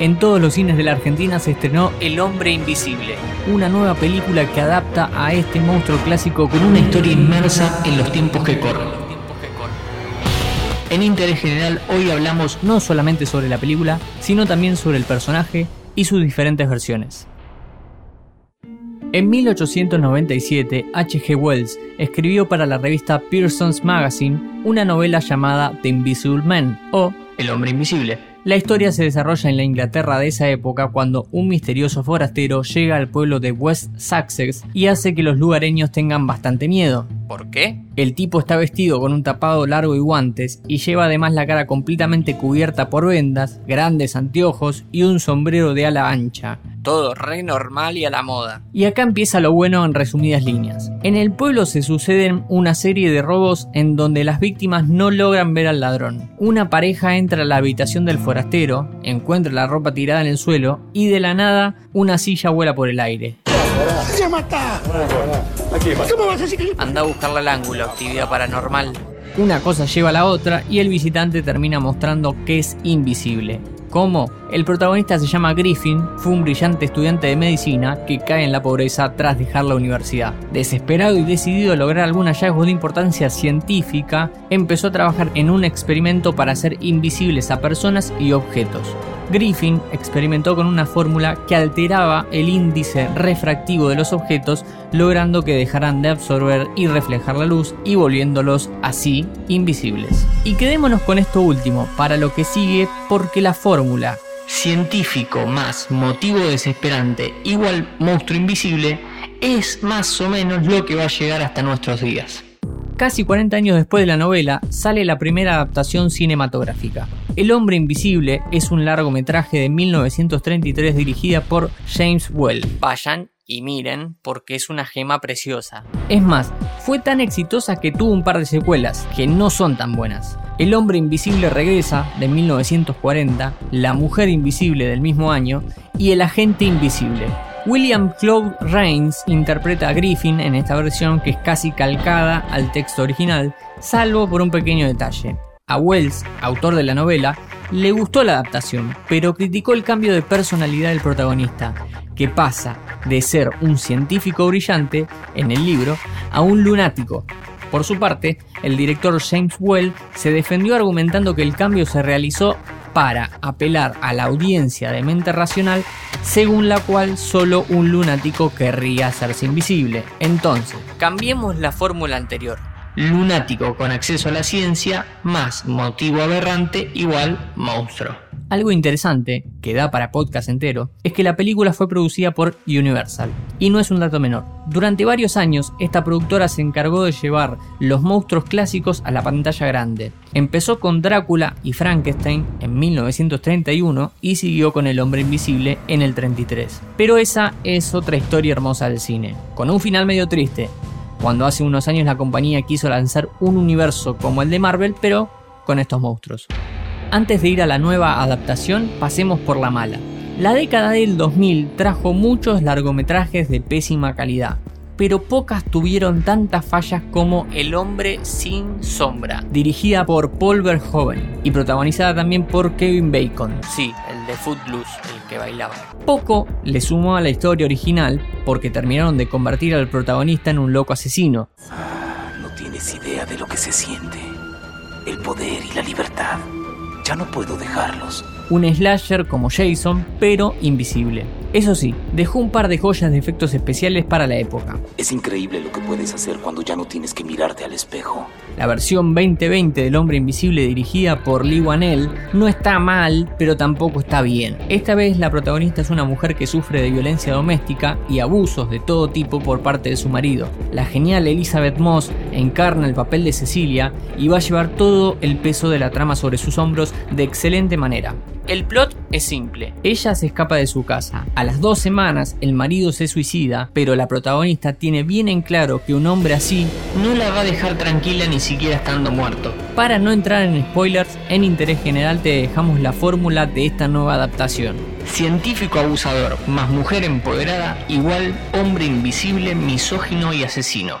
En todos los cines de la Argentina se estrenó El hombre invisible, una nueva película que adapta a este monstruo clásico con una historia inmersa en los tiempos que corren. En Interés General hoy hablamos no solamente sobre la película, sino también sobre el personaje y sus diferentes versiones. En 1897, H.G. Wells escribió para la revista Pearson's Magazine una novela llamada The Invisible Man o El hombre invisible. La historia se desarrolla en la Inglaterra de esa época cuando un misterioso forastero llega al pueblo de West Sussex y hace que los lugareños tengan bastante miedo. ¿Por qué? El tipo está vestido con un tapado largo y guantes y lleva además la cara completamente cubierta por vendas, grandes anteojos y un sombrero de ala ancha. Todo re normal y a la moda. Y acá empieza lo bueno en resumidas líneas. En el pueblo se suceden una serie de robos en donde las víctimas no logran ver al ladrón. Una pareja entra a la habitación del forastero, encuentra la ropa tirada en el suelo y de la nada una silla vuela por el aire. Anda a buscarle al ángulo, actividad paranormal. Una cosa lleva a la otra y el visitante termina mostrando que es invisible. ¿Cómo? El protagonista se llama Griffin, fue un brillante estudiante de medicina que cae en la pobreza tras dejar la universidad. Desesperado y decidido a lograr algún hallazgo de importancia científica, empezó a trabajar en un experimento para hacer invisibles a personas y objetos. Griffin experimentó con una fórmula que alteraba el índice refractivo de los objetos, logrando que dejaran de absorber y reflejar la luz y volviéndolos así invisibles. Y quedémonos con esto último para lo que sigue porque la fórmula científico más motivo desesperante igual monstruo invisible es más o menos lo que va a llegar hasta nuestros días. Casi 40 años después de la novela, sale la primera adaptación cinematográfica. El hombre invisible es un largometraje de 1933 dirigida por James Well. Vayan y miren porque es una gema preciosa. Es más, fue tan exitosa que tuvo un par de secuelas, que no son tan buenas. El hombre invisible regresa, de 1940, La mujer invisible del mismo año y El agente invisible, William Claude Rains interpreta a Griffin en esta versión que es casi calcada al texto original, salvo por un pequeño detalle. A Wells, autor de la novela, le gustó la adaptación, pero criticó el cambio de personalidad del protagonista, que pasa de ser un científico brillante en el libro a un lunático. Por su parte, el director James Well se defendió argumentando que el cambio se realizó para apelar a la audiencia de mente racional según la cual solo un lunático querría hacerse invisible. Entonces, cambiemos la fórmula anterior. Lunático con acceso a la ciencia más motivo aberrante igual monstruo. Algo interesante, que da para podcast entero, es que la película fue producida por Universal. Y no es un dato menor. Durante varios años, esta productora se encargó de llevar los monstruos clásicos a la pantalla grande. Empezó con Drácula y Frankenstein en 1931 y siguió con El hombre invisible en el 33. Pero esa es otra historia hermosa del cine, con un final medio triste, cuando hace unos años la compañía quiso lanzar un universo como el de Marvel, pero con estos monstruos. Antes de ir a la nueva adaptación, pasemos por la mala. La década del 2000 trajo muchos largometrajes de pésima calidad, pero pocas tuvieron tantas fallas como El hombre sin sombra, dirigida por Paul Verhoeven y protagonizada también por Kevin Bacon, sí, el de Footloose, que bailaba. Poco le sumó a la historia original porque terminaron de convertir al protagonista en un loco asesino. Ah, no tienes idea de lo que se siente. El poder y la libertad. Ya no puedo dejarlos. Un slasher como Jason, pero invisible. Eso sí, dejó un par de joyas de efectos especiales para la época. Es increíble lo que puedes hacer cuando ya no tienes que mirarte al espejo. La versión 2020 del Hombre Invisible dirigida por Lee Wanell no está mal, pero tampoco está bien. Esta vez la protagonista es una mujer que sufre de violencia doméstica y abusos de todo tipo por parte de su marido. La genial Elizabeth Moss encarna el papel de Cecilia y va a llevar todo el peso de la trama sobre sus hombros de excelente manera. El plot es simple. Ella se escapa de su casa. A las dos semanas el marido se suicida, pero la protagonista tiene bien en claro que un hombre así no la va a dejar tranquila ni siquiera estando muerto. Para no entrar en spoilers, en interés general te dejamos la fórmula de esta nueva adaptación. Científico abusador más mujer empoderada igual hombre invisible, misógino y asesino.